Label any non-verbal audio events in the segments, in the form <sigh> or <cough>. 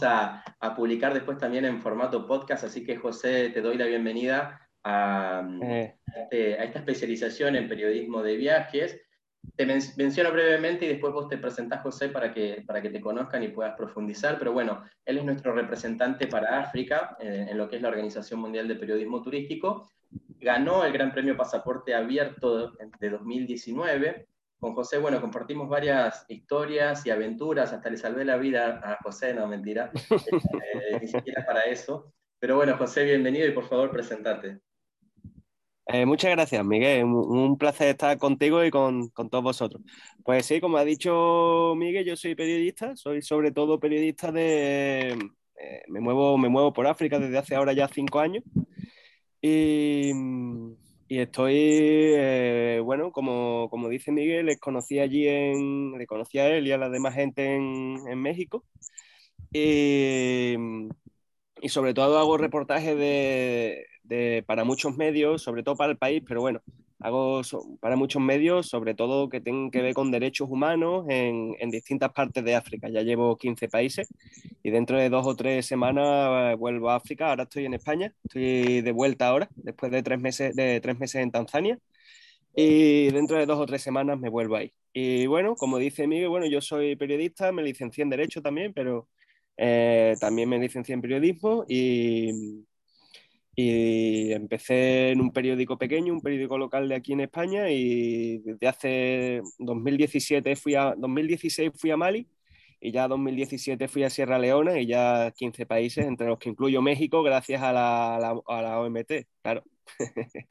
vamos a, publicar después también en formato podcast, así que José, te doy la bienvenida a, eh. este, a esta especialización en periodismo de viajes. Te menciono brevemente y después vos te presentás, José, para que, para que te conozcan y puedas profundizar. Pero bueno, él es nuestro representante para África eh, en lo que es la Organización Mundial de Periodismo Turístico. Ganó el Gran Premio Pasaporte Abierto de 2019 con José, bueno, compartimos varias historias y aventuras, hasta le salvé la vida a José, no, mentira, <laughs> eh, ni siquiera para eso. Pero bueno, José, bienvenido y por favor, presentate. Eh, muchas gracias, Miguel. Un, placer estar contigo y con, con, todos vosotros. Pues sí, como ha dicho Miguel, yo soy periodista, soy sobre todo periodista de... Eh, me, muevo, me muevo por África desde hace ahora ya cinco años. Y, y estoy, eh, bueno, como, como, dice Miguel, les conocí allí en, le conocí a él y a la demás gente en, en México. Y, y, sobre todo hago reportajes de, de, para muchos medios, sobre todo para el país, pero bueno, hago para muchos medios, sobre todo que tienen que ver con derechos humanos en, en, distintas partes de África. Ya llevo 15 países y dentro de dos o tres semanas eh, vuelvo a África. Ahora estoy en España, estoy de vuelta ahora, después de tres meses, de tres meses en Tanzania. Y dentro de dos o tres semanas me vuelvo ahí. Y bueno, como dice Miguel, bueno, yo soy periodista, me licencié en Derecho también, pero eh, también me licencié en Periodismo y, y empecé en un periódico pequeño, un periódico local de aquí en España y desde hace 2017 fui a 2016 fui a Mali y ya 2017 fui a Sierra Leona y ya 15 países, entre los que incluyo México, gracias a la, a la, OMT, claro. <laughs>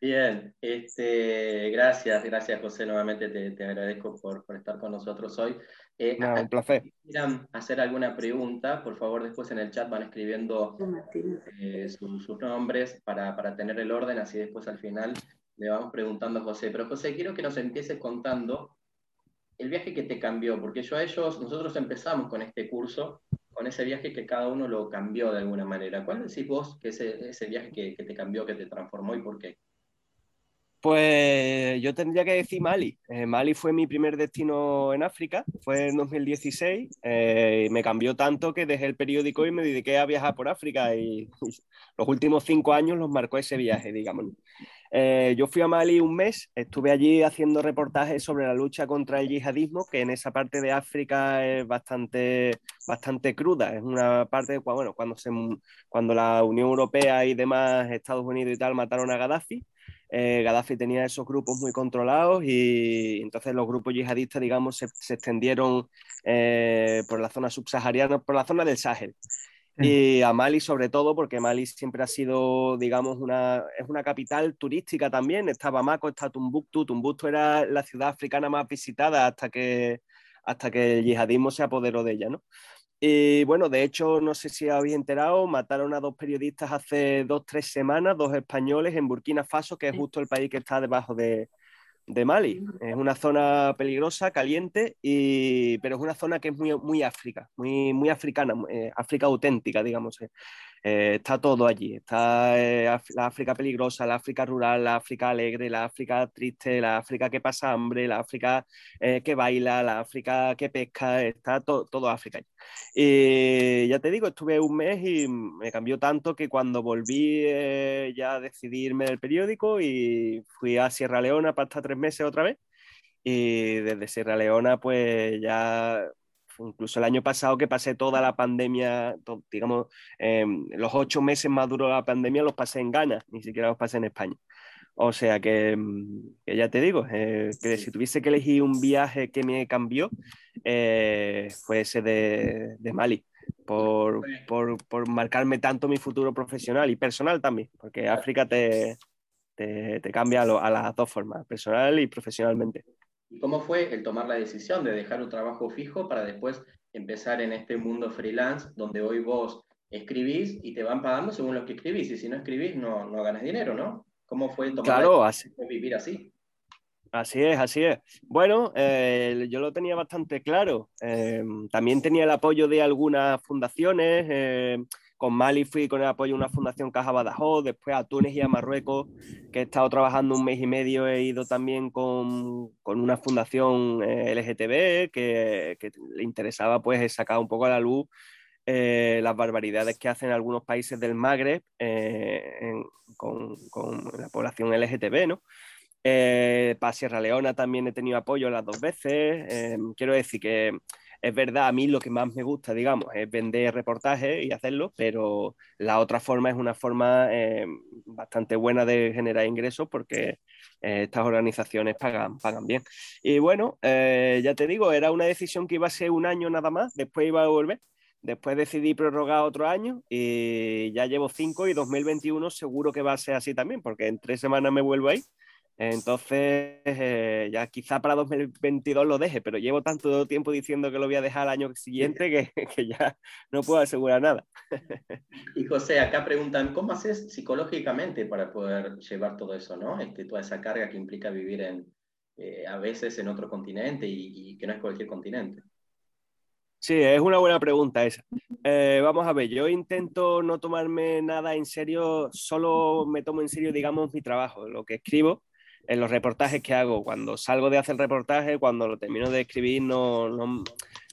Bien, este, gracias, gracias José, nuevamente te, te agradezco por, por, estar con nosotros hoy. Eh, un placer. Si quieran hacer alguna pregunta, por favor después en el chat van escribiendo eh, sus nombres para, para, tener el orden, así después al final le vamos preguntando a José. Pero José, quiero que nos empieces contando el viaje que te cambió, porque yo a ellos, nosotros empezamos con este curso, con ese viaje que cada uno lo cambió de alguna manera. ¿Cuál decís vos que ese, ese viaje que, que te cambió, que te transformó y por qué? Pues yo tendría que decir Mali. Eh, Mali fue mi primer destino en África, fue en 2016. Eh, me cambió tanto que dejé el periódico y me dediqué a viajar por África y <laughs> los últimos cinco años los marcó ese viaje, digamos. Eh, yo fui a Mali un mes, estuve allí haciendo reportajes sobre la lucha contra el yihadismo, que en esa parte de África es bastante, bastante cruda. Es una parte, bueno, cuando, se, cuando la Unión Europea y demás, Estados Unidos y tal, mataron a Gaddafi eh, Gaddafi tenía esos grupos muy controlados y entonces los grupos yihadistas, digamos, se, extendieron eh, por la zona subsahariana, por la zona del Sahel. Y a Mali sobre todo, porque Mali siempre ha sido, digamos, una, es una capital turística también. Está Bamako, está Tumbuktu. Tumbuktu era la ciudad africana más visitada hasta que, hasta que el yihadismo se apoderó de ella, ¿no? Y bueno, de hecho, no sé si habéis enterado, mataron a dos periodistas hace dos, tres semanas, dos españoles en Burkina Faso, que es justo el país que está debajo de, de Mali. Es una zona peligrosa, caliente, y, pero es una zona que es muy, muy África, muy, muy africana, eh, África auténtica, digamos. Eh. Eh, está todo allí. Está la África peligrosa, la África rural, la África alegre, la África triste, la África que pasa hambre, la África que baila, la África que pesca, está todo África. Y ya te digo, estuve un mes y me cambió tanto que cuando volví ya decidí irme del periódico y fui a Sierra Leona para estar tres meses otra vez. Y desde Sierra Leona, pues ya, incluso el año pasado que pasé toda la pandemia, digamos, em, los ocho meses más duros de la pandemia los pasé en Ghana, ni siquiera los pasé en España. O sea que, mm, ya te digo, eh, que si tuviese que elegir un viaje que me cambió, eh, fue ese de, de Mali. Por, por, por, marcarme tanto mi futuro profesional y personal también, porque África te, te, cambia a, las dos formas, personal y profesionalmente. ¿Y cómo fue el tomar la decisión de dejar un trabajo fijo para después empezar en este mundo freelance donde hoy vos escribís y te van pagando según lo que escribís y si no escribís no, no ganas dinero, ¿no? ¿Cómo fue tomar claro, la decisión de vivir así? Así es, así es. Bueno, eh, yo lo tenía bastante claro. Eh, también tenía el apoyo de algunas fundaciones. Eh, con Mali fui con el apoyo de una fundación Caja Badajoz, después a Túnez y a Marruecos, que he estado trabajando un mes y medio, he ido también con, con una fundación eh, LGTB que, le interesaba pues sacar un poco a la luz las barbaridades que hacen algunos países del Magreb con, la población LGTB, ¿no? para Sierra Leona también he tenido apoyo las dos veces. quiero decir que es verdad, a mí lo que más me gusta, digamos, es vender reportajes y hacerlo, pero la otra forma es una forma eh, bastante buena de generar ingresos porque eh, estas organizaciones pagan, pagan bien. Y bueno, eh, ya te digo, era una decisión que iba a ser un año nada más, después iba a volver. Después decidí prorrogar otro año y ya llevo cinco y 2021 seguro que va a ser así también, porque en tres semanas me vuelvo ahí entonces, eh, ya quizá para 2022 lo deje, pero llevo tanto tiempo diciendo que lo voy a dejar al año siguiente que, <laughs> que ya no puedo asegurar nada. Y José, acá preguntan, ¿cómo haces psicológicamente para poder llevar todo eso, ¿no? Este, toda esa carga que implica vivir en, eh, a veces en otro continente y, que no es cualquier continente. Sí, es una buena pregunta esa. Eh, vamos a ver, yo intento no tomarme nada en serio, solo me tomo en serio, digamos, mi trabajo, lo que escribo en los reportajes que hago, cuando salgo de hacer reportaje, cuando lo termino de escribir, no, no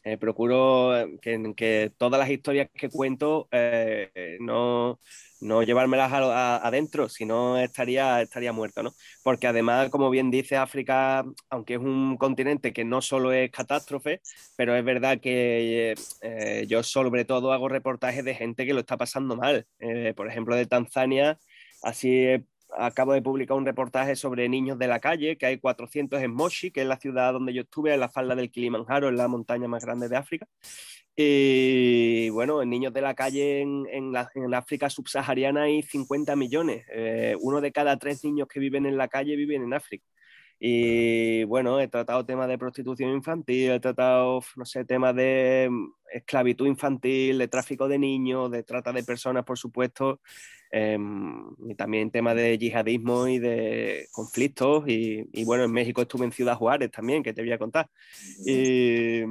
eh, procuro que, que, todas las historias que cuento eh, no, no llevármelas adentro, si no estaría, estaría muerto, ¿no? Porque además, como bien dice África, aunque es un continente que no solo es catástrofe, pero es verdad que eh, yo sobre todo hago reportajes de gente que lo está pasando mal. por ejemplo, de Tanzania, así acabo de publicar un reportaje sobre niños de la calle, que hay 400 en Moshi, que es la ciudad donde yo estuve, en la falda del Kilimanjaro, en la montaña más grande de África. Y bueno, en niños de la calle en, en, la, en África subsahariana hay 50 millones. Eh, uno de cada tres niños que viven en la calle viven en África. Y bueno, he tratado temas de prostitución infantil, he tratado, no sé, temas de mm, esclavitud infantil, de tráfico de niños, de trata de personas, por supuesto, em, y también temas de yihadismo y de conflictos. Y, bueno, en México estuve en Ciudad Juárez también, que te voy a contar. Y,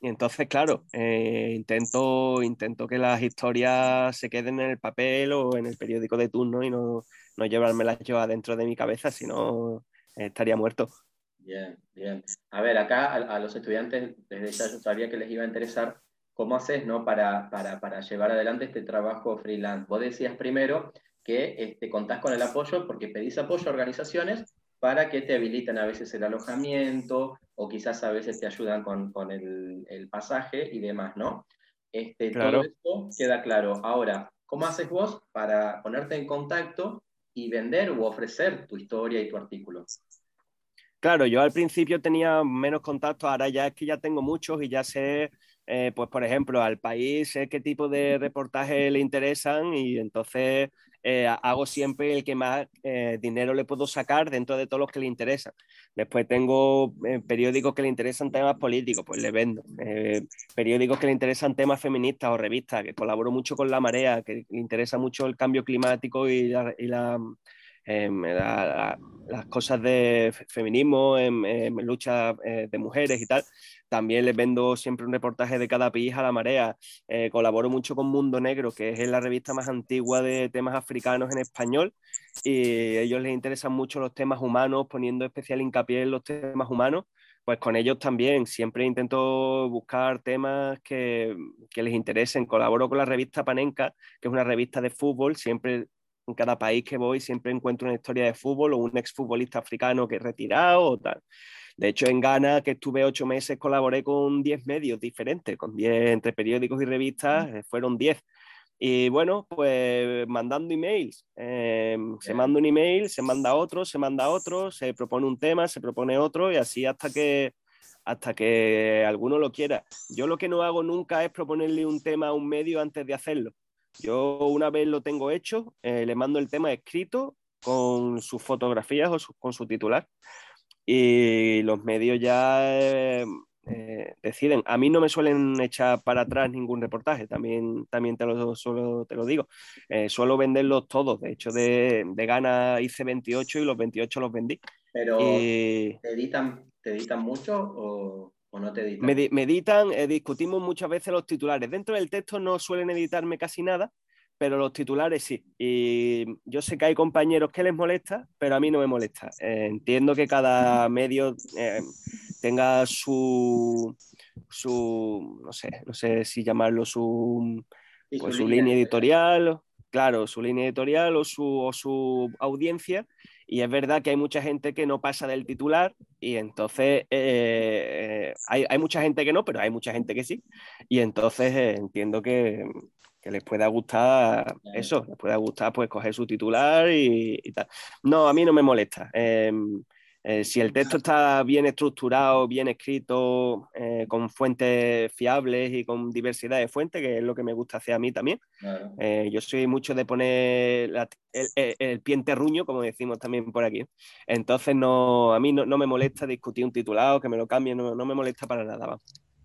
y entonces, claro, eh, intento, intento que las historias se queden en el papel o en el periódico de turno y no, no llevármelas yo adentro de mi cabeza, sino estaría muerto. Bien, bien. A ver, acá a, los estudiantes desde ya yo sabía que les iba a interesar cómo haces ¿no? para, para, para llevar adelante este trabajo freelance. Vos decías primero que este, contás con el apoyo porque pedís apoyo a organizaciones para que te habiliten a veces el alojamiento o quizás a veces te ayudan con, con el, el, pasaje y demás, ¿no? Este, Todo esto queda claro. Ahora, ¿cómo haces vos para ponerte en contacto y vender o ofrecer tu historia y tu artículo? Claro, yo al principio tenía menos contactos, ahora ya es que ya tengo muchos y ya sé, eh, pues por ejemplo, al país sé qué tipo de reportajes le interesan y entonces eh, hago siempre el que más eh, dinero le puedo sacar dentro de todos los que le interesan. Después tengo periódicos que le interesan temas políticos, pues le vendo. periódicos que le interesan temas feministas o revistas, que colaboro mucho con La Marea, que le interesa mucho el cambio climático y la, y la Em, las cosas de feminismo, en, lucha eh, de mujeres y tal. También les vendo siempre un reportaje de cada país a la marea. Eh, colaboro mucho con Mundo Negro, que es la revista más antigua de temas africanos en español. Y a ellos les interesan mucho los temas humanos, poniendo especial hincapié en los temas humanos pues con ellos también siempre intento buscar temas que, que, les interesen. Colaboro con la revista Panenka, que es una revista de fútbol, siempre en cada país que voy siempre encuentro una historia de fútbol o un exfutbolista africano que es retirado o tal. De hecho, en Ghana, que estuve ocho meses, colaboré con diez medios diferentes, con diez, entre periódicos y revistas, eh, fueron diez. Y bueno, pues mandando emails. Em, se manda un email, se manda otro, se manda otro, se propone un tema, se propone otro y así hasta que, hasta que alguno lo quiera. Yo lo que no hago nunca es proponerle un tema a un medio antes de hacerlo. Yo una vez lo tengo hecho, eh, le mando el tema escrito con sus fotografías o con su titular y los medios ya eh, eh, deciden. A mí no me suelen echar para atrás ningún reportaje, también, también te, lo, solo, te lo digo. suelo venderlos todos, de hecho de, de Gana hice 28 y los 28 los vendí. Pero ¿te, editan, ¿te editan mucho o...? ¿O no te editan? Me, editan, eh, discutimos muchas veces los titulares. Dentro del texto no suelen editarme casi nada, pero los titulares sí. Y yo sé que hay compañeros que les molesta, pero a mí no me molesta. Eh, entiendo que cada medio eh, tenga su, su, no sé, no sé si llamarlo su, pues su, línea editorial, claro, su línea editorial o su, su, audiencia. Y es verdad que hay mucha gente que no pasa del titular y entonces eh, hay, hay, mucha gente que no, pero hay mucha gente que sí. Y entonces eh, entiendo que, que, les pueda gustar eso, les pueda gustar pues coger su titular y, y tal. No, a mí no me molesta. Eh, eh, si el texto está bien estructurado, bien escrito, eh, con fuentes fiables y con diversidad de fuentes, que es lo que me gusta hacer a mí también. Eh, yo soy mucho de poner el, pie en terruño, como decimos también por aquí. Entonces, no, a mí no, me molesta discutir un titulado, que me lo cambien, no, me molesta para nada.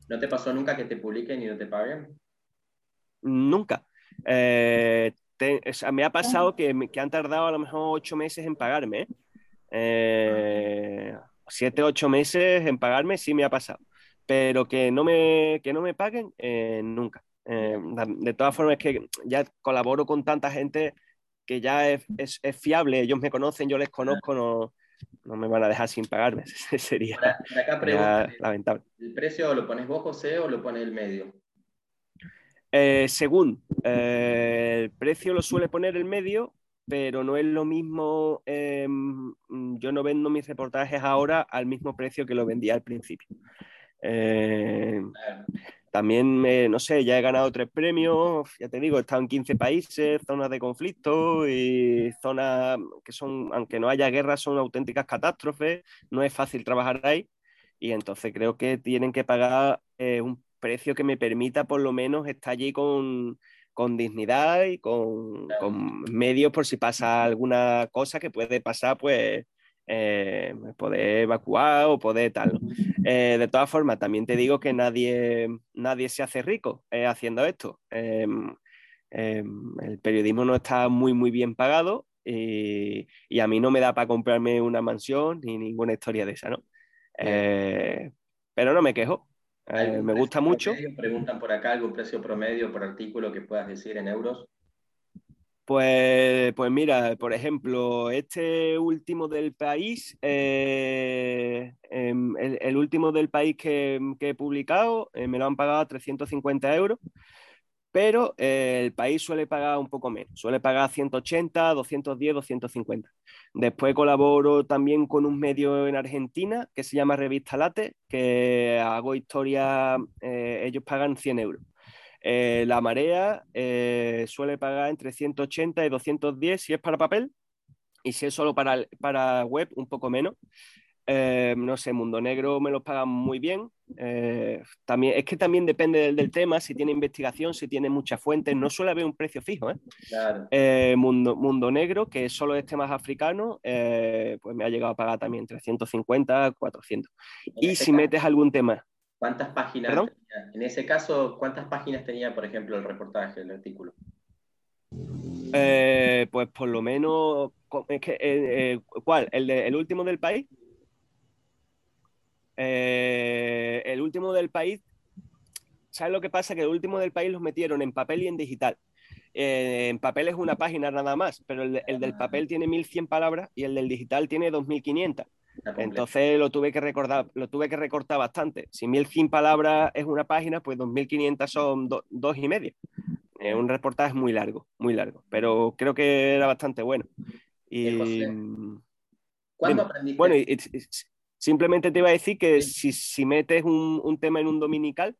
¿No te pasó nunca que te publiquen y no te paguen? Nunca. me ha pasado que, que, han tardado a lo mejor ocho meses en pagarme. Eh, siete, ocho meses en pagarme sí me ha pasado, pero que no me, que no me paguen, eh, nunca. Eh, de todas formas, es que ya colaboro con tanta gente que ya es, es, fiable, ellos me conocen, yo les conozco, no, no me van a dejar sin pagarme. <laughs> sería, lamentable. ¿El precio lo pones vos, José, o lo pone el medio? según, el precio lo suele poner el medio, pero no es lo mismo, em, yo no vendo mis reportajes ahora al mismo precio que lo vendía al principio. Eh, también, no sé, ya he ganado tres premios, ya te digo, he estado en 15 países, zonas de conflicto y zonas que son, aunque no haya guerra, son auténticas catástrofes, no es fácil trabajar ahí y entonces creo que tienen que pagar eh, un precio que me permita por lo menos estar allí con, con dignidad y con, medios por si pasa alguna cosa que puede pasar, pues eh, poder evacuar o poder tal. Eh, de todas formas, también te digo que nadie, nadie se hace rico eh, haciendo esto. Em, em, el periodismo no está muy, muy bien pagado y, y, a mí no me da para comprarme una mansión ni ninguna historia de esa, ¿no? pero no me quejo. Eh, me gusta mucho. Preguntan por acá algún precio promedio por artículo que puedas decir en euros. Pues, pues mira, por ejemplo, este último del país, eh, em, el, último del país que, que he publicado, eh, me lo han pagado a 350 euros pero eh, el país suele pagar un poco menos, suele pagar 180, 210, 250. Después colaboro también con un medio en Argentina que se llama Revista Late, que hago historia, eh, ellos pagan 100 euros. Eh, la marea suele pagar entre 180 y 210 si es para papel, y si es solo para, para web, un poco menos. No sé, Mundo Negro me los pagan muy bien. Eh, también, es que también depende del, tema, si tiene investigación, si tiene muchas fuentes, no suele haber un precio fijo. ¿eh? Mundo, Mundo Negro, que solo es temas africanos, pues me ha llegado a pagar también 350, 400. y si metes algún tema. ¿Cuántas páginas tenía? En ese caso, ¿cuántas páginas tenía, por ejemplo, el reportaje, el artículo? pues por lo menos, ¿cuál? ¿El, ¿El último del país? Eh, el último del país, ¿sabes lo que pasa? Que el último del país los metieron en papel y en digital. Eh, en papel es una página nada más, pero el, del papel tiene 1100 palabras y el del digital tiene 2500. Entonces lo tuve que recordar, lo tuve que recortar bastante. Si 1100 palabras es una página, pues 2500 son dos y media. Es un reportaje muy largo, muy largo, pero creo que era bastante bueno. Y, ¿Cuándo aprendiste? Bueno, y, Simplemente te iba a decir que si, metes un, tema en un dominical,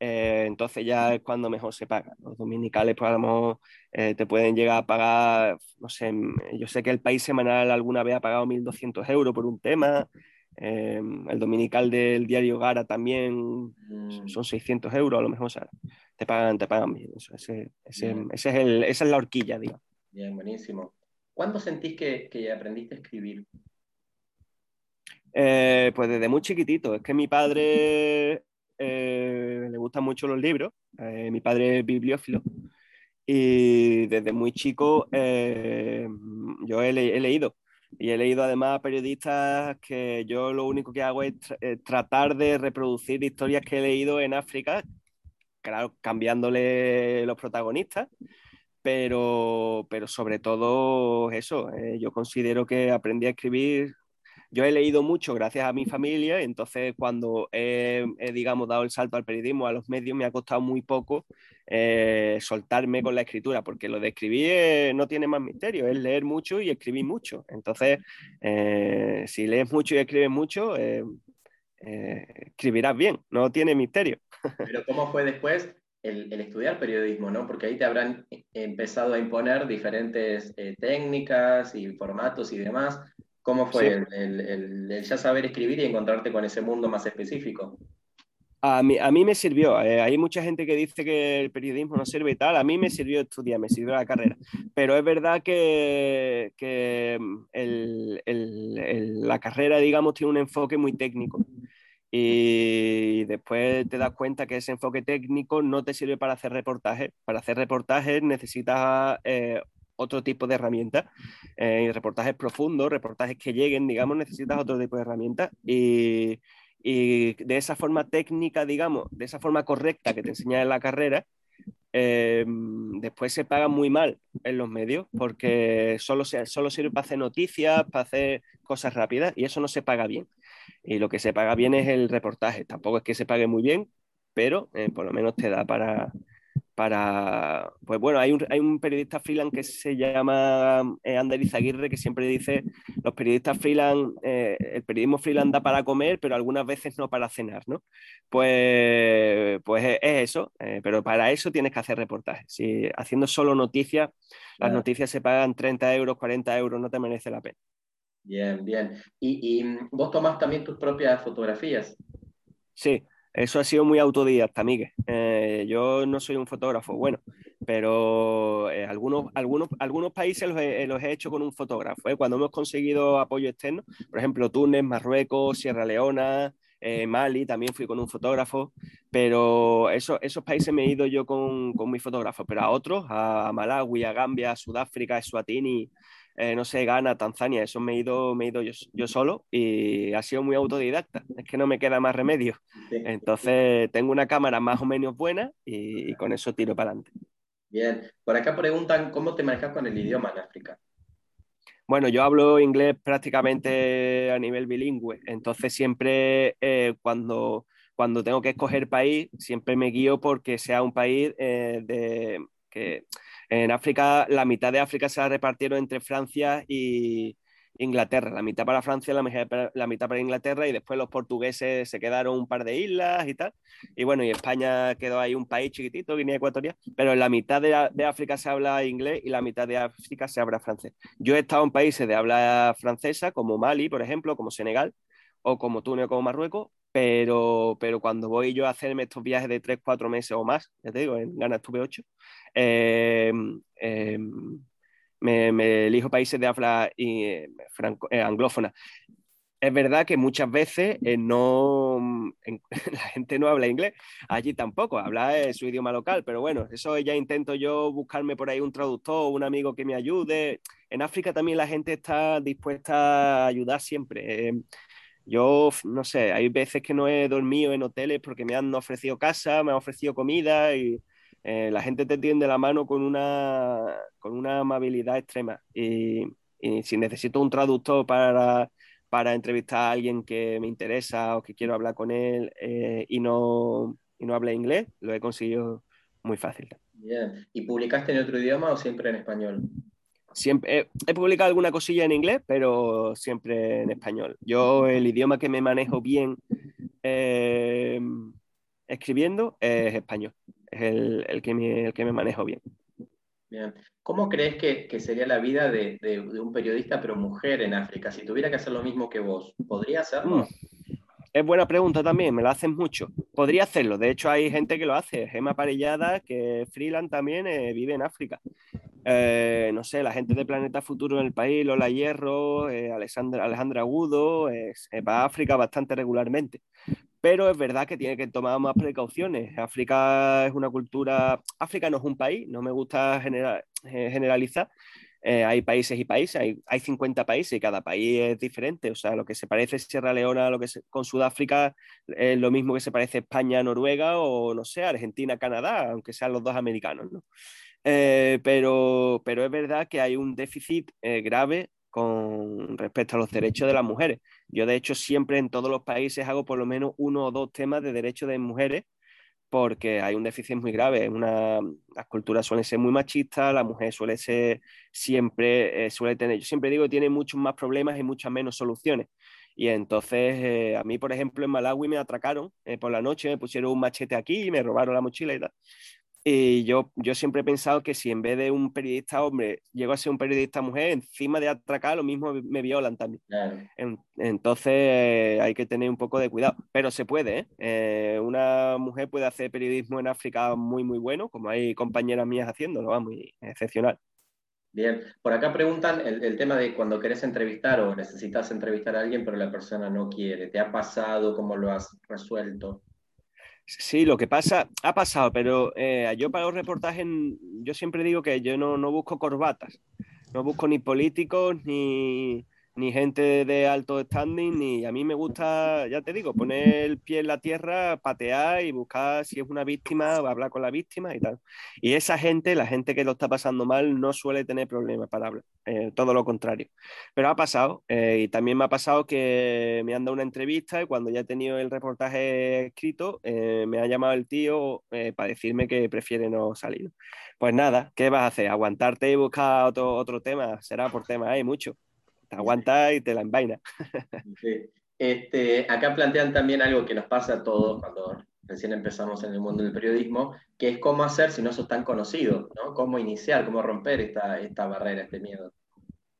eh, entonces ya es cuando mejor se paga. Los dominicales, pues a lo mejor eh, te pueden llegar a pagar, no sé, yo sé que el país semanal alguna vez ha pagado 1.200 euros por un tema. Eh, el dominical del diario Gara también mm. son 600 euros, a lo mejor, te pagan, te pagan bien. ese, es el, esa es la horquilla, digamos. Bien, buenísimo. ¿Cuándo sentís que, que aprendiste a escribir? Eh, pues desde muy chiquitito. Es que mi padre eh, le gustan mucho los libros. Eh, mi padre es bibliófilo. Y desde muy chico yo he, leído. Y he leído además periodistas que yo lo único que hago es tratar de reproducir historias que he leído en África, claro, cambiándole los protagonistas, pero, pero sobre todo eso, yo considero que aprendí a escribir yo he leído mucho gracias a mi familia, entonces cuando he, digamos, dado el salto al periodismo, a los medios, me ha costado muy poco eh, soltarme con la escritura, porque lo de escribir no tiene más misterio, es leer mucho y escribir mucho. Entonces, eh, si lees mucho y escribes mucho, eh, escribirás bien, no tiene misterio. Pero ¿cómo fue después el, estudiar periodismo, ¿no? Porque ahí te habrán empezado a imponer diferentes técnicas y formatos y demás. ¿Cómo fue el, ya saber escribir y encontrarte con ese mundo más específico? A mí, a mí me sirvió. Eh, hay mucha gente que dice que el periodismo no sirve y tal. A mí me sirvió estudiar, me sirvió la carrera. Pero es verdad que, que mm, el, la carrera, digamos, tiene un enfoque muy técnico. Y después te das cuenta que ese enfoque técnico no te sirve para hacer reportajes. Para hacer reportajes necesitas eh, otro tipo de herramientas. Eh, reportajes profundos, reportajes que lleguen, digamos, necesitas otro tipo de herramientas. Y y de esa forma técnica, digamos, de esa forma correcta que te enseñan en la carrera, eh, después se paga muy mal en los medios porque solo, solo sirve para hacer noticias, para hacer cosas rápidas y eso no se paga bien. Y lo que se paga bien es el reportaje. Tampoco es que se pague muy bien, pero eh, por lo menos te da para, para, pues bueno, hay un, hay un periodista freelance que se llama eh, Ander Izaguirre que siempre dice, los periodistas freelance, eh, el periodismo freelance da para comer, pero algunas veces no para cenar, ¿no? Pues, pues es, eso, eh, pero para eso tienes que hacer reportajes. Si haciendo solo noticias, las noticias se pagan 30 euros, 40 euros, no te merece la pena. Bien, bien. ¿Y, y vos tomás también tus propias fotografías? Sí, eso ha sido muy autodidacta, Miguel. Eh, yo no soy un fotógrafo, bueno, pero eh, algunos, algunos, algunos países los he, los he, hecho con un fotógrafo. ¿eh? Cuando hemos conseguido apoyo externo, por ejemplo, Túnez, Marruecos, Sierra Leona, Mali, también fui con un fotógrafo, pero eso, esos países me he ido yo con, con mi fotógrafo, pero a otros, a Malawi, a Gambia, a Sudáfrica, a Eswatini, eh, no sé, Ghana, Tanzania, eso me he ido, me he ido yo, solo y ha sido muy autodidacta, es que no me queda más remedio. Entonces tengo una cámara más o menos buena y, con eso tiro para adelante. Bien, por acá preguntan cómo te manejas con el idioma en África. Bueno, yo hablo inglés prácticamente a nivel bilingüe, entonces siempre eh, cuando, cuando tengo que escoger país, siempre me guío porque sea un país eh, de, que en África, la mitad de África se la repartieron entre Francia y Inglaterra, la mitad para Francia, la mitad, para Inglaterra y después los portugueses se quedaron un par de islas y tal. Y bueno, y España quedó ahí un país chiquitito, Guinea Ecuatorial, pero en la mitad de, África se habla inglés y la mitad de África se habla francés. Yo he estado en países de habla francesa, como Mali, por ejemplo, como Senegal, o como Túnez o como Marruecos, pero, pero cuando voy yo a hacerme estos viajes de 3, 4 meses o más, ya te digo, en Ghana estuve 8, eh, eh, me, elijo países de habla eh, anglófona. Es verdad que muchas veces no, <laughs> la gente no habla inglés, allí tampoco, habla su idioma local, pero bueno, eso ya intento yo buscarme por ahí un traductor, un amigo que me ayude. En África también la gente está dispuesta a ayudar siempre. Yo, no sé, hay veces que no he dormido en hoteles porque me han ofrecido casa, me han ofrecido comida y eh, la gente te tiende la mano con una, con una amabilidad extrema. Y, si necesito un traductor para, para entrevistar a alguien que me interesa o que quiero hablar con él eh, y, no, y no habla inglés, lo he conseguido muy fácil. Bien. ¿Y publicaste en otro idioma o siempre en español? Siempre he, publicado alguna cosilla en inglés, pero siempre en español. Yo el idioma que me manejo bien eh, escribiendo es español, es el, que me, el que me manejo bien. Bien. ¿Cómo crees que, sería la vida de, un periodista, pero mujer en África? Si tuviera que hacer lo mismo que vos, ¿podría hacerlo? Mm. Es buena pregunta también, me la hacen mucho. Podría hacerlo, de hecho hay gente que lo hace. Gema Parellada, que freelance también, eh, vive en África. Eh, no sé, la gente de Planeta Futuro en el país, Lola Hierro, eh, Alexandra, Alejandra Agudo, eh, va a África bastante regularmente. Pero es verdad que tiene que tomar más precauciones. África es una cultura, África no es un país, no me gusta generalizar. hay países y países, hay, hay, 50 países y cada país es diferente. O sea, lo que se parece Sierra Leona lo que con Sudáfrica es lo mismo que se parece España Noruega o, no sé, Argentina Canadá, aunque sean los dos americanos, ¿no? Eh, pero, pero es verdad que hay un déficit eh, grave con respecto a los derechos de las mujeres. Yo, de hecho, siempre en todos los países hago por lo menos uno o dos temas de derechos de mujeres porque hay un déficit muy grave. Una, las culturas suelen ser muy machistas, la mujer suele ser siempre, eh, suele tener, yo siempre digo tiene muchos más problemas y muchas menos soluciones. Y entonces, eh, a mí, por ejemplo, en Malawi me atracaron eh, por la noche, me pusieron un machete aquí y me robaron la mochila y tal. Y yo, yo siempre he pensado que si en vez de un periodista hombre llego a ser un periodista mujer, encima de atracar, lo mismo me violan también. entonces hay que tener un poco de cuidado. Pero se puede, ¿eh? ¿eh? Una mujer puede hacer periodismo en África muy, muy bueno, como hay compañeras mías haciéndolo, va, muy excepcional. Bien, por acá preguntan el, el, tema de cuando querés entrevistar o necesitas entrevistar a alguien, pero la persona no quiere. ¿Te ha pasado? ¿Cómo lo has resuelto? Sí, lo que pasa, ha pasado, pero eh, yo para los reportajes, yo siempre digo que yo no, no busco corbatas, no busco ni políticos, ni, ni gente de alto standing, ni a mí me gusta, ya te digo, poner el pie en la tierra, patear y buscar si es una víctima, hablar con la víctima y tal. Y esa gente, la gente que lo está pasando mal, no suele tener problemas para hablar, eh, todo lo contrario. Pero ha pasado, eh, y también me ha pasado que me han dado una entrevista y cuando ya he tenido el reportaje escrito, eh, me ha llamado el tío para decirme que prefiere no salir. Pues nada, ¿qué vas a hacer? ¿Aguantarte y buscar otro, otro tema? Será por tema, hay mucho te aguanta y te la envaina. Este, acá plantean también algo que nos pasa a todos cuando recién empezamos en el mundo del periodismo, que es cómo hacer si no sos tan conocido, ¿no? Cómo iniciar, cómo romper esta, esta barrera, este miedo.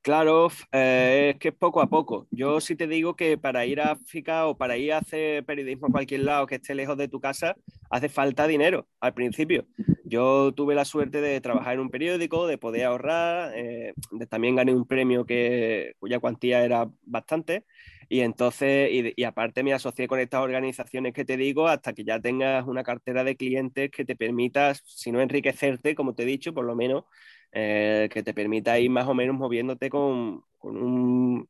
Claro, eh, es que es poco a poco. Yo sí te digo que para ir a África o para ir a hacer periodismo a cualquier lado que esté lejos de tu casa, hace falta dinero al principio. Yo tuve la suerte de trabajar en un periódico, de poder ahorrar, eh, también gané un premio que, cuya cuantía era bastante. Y entonces, y, aparte me asocié con estas organizaciones que te digo hasta que ya tengas una cartera de clientes que te permita, si no enriquecerte, como te he dicho, por lo menos eh, que te permita ir más o menos moviéndote con, con,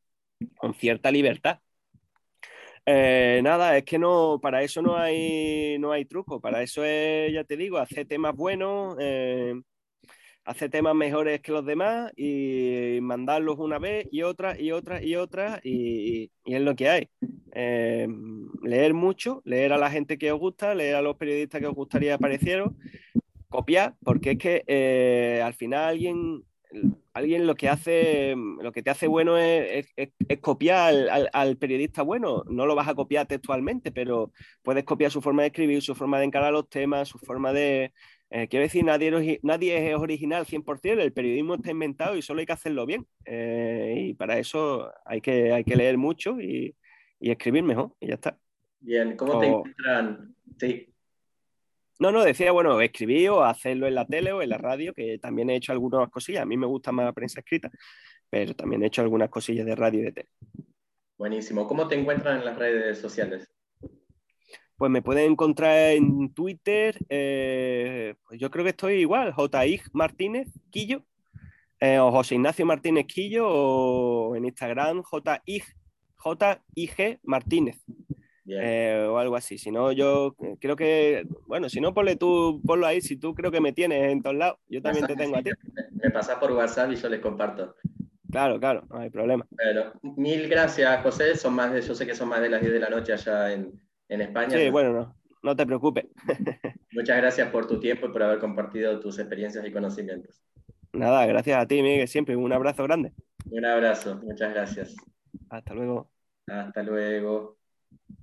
cierta libertad. Eh, nada, es que no, para eso no hay, no hay truco, para eso es, ya te digo, hacer temas buenos, eh, hacer temas mejores que los demás y mandarlos una vez y otra y otra y otra y, es lo que hay. leer mucho, leer a la gente que os gusta, leer a los periodistas que os gustaría aparecieron copiar, porque es que eh, al final alguien, alguien lo que hace, lo que te hace bueno es, copiar al, periodista bueno. No lo vas a copiar textualmente, pero puedes copiar su forma de escribir, su forma de encarar los temas, su forma de. Eh, quiero decir, nadie, nadie es original 100%, el periodismo está inventado y solo hay que hacerlo bien. Eh, y para eso hay que, hay que leer mucho y, escribir mejor, y ya está. Bien, ¿cómo te encuentran? Sí. No, no, decía, bueno, escribir o hacerlo en la tele o en la radio, que también he hecho algunas cosillas. A mí me gusta más la prensa escrita, pero también he hecho algunas cosillas de radio y de tele. Buenísimo. ¿Cómo te encuentran en las redes sociales? Pues me pueden encontrar en Twitter, eh, pues yo creo que estoy igual, JIG Martínez Quillo, eh, o José Ignacio Martínez Quillo, o en Instagram JIG, JIG Martínez. Eh, o algo así. Si no, yo creo que, bueno, si no, ponle tú, ponlo ahí, si tú creo que me tienes en todos lados, yo también te tengo a ti. <laughs> Me pasa por WhatsApp y yo les comparto. Claro, claro, no hay problema. Bueno, mil gracias, José. Son más de, yo sé que son más de las 10 de la noche allá en, en España. Sí, bueno, no, no te preocupes. <laughs> Muchas gracias por tu tiempo y por haber compartido tus experiencias y conocimientos. Nada, gracias a ti, Miguel, siempre. Un abrazo grande. Un abrazo, muchas gracias. Hasta luego. Hasta luego.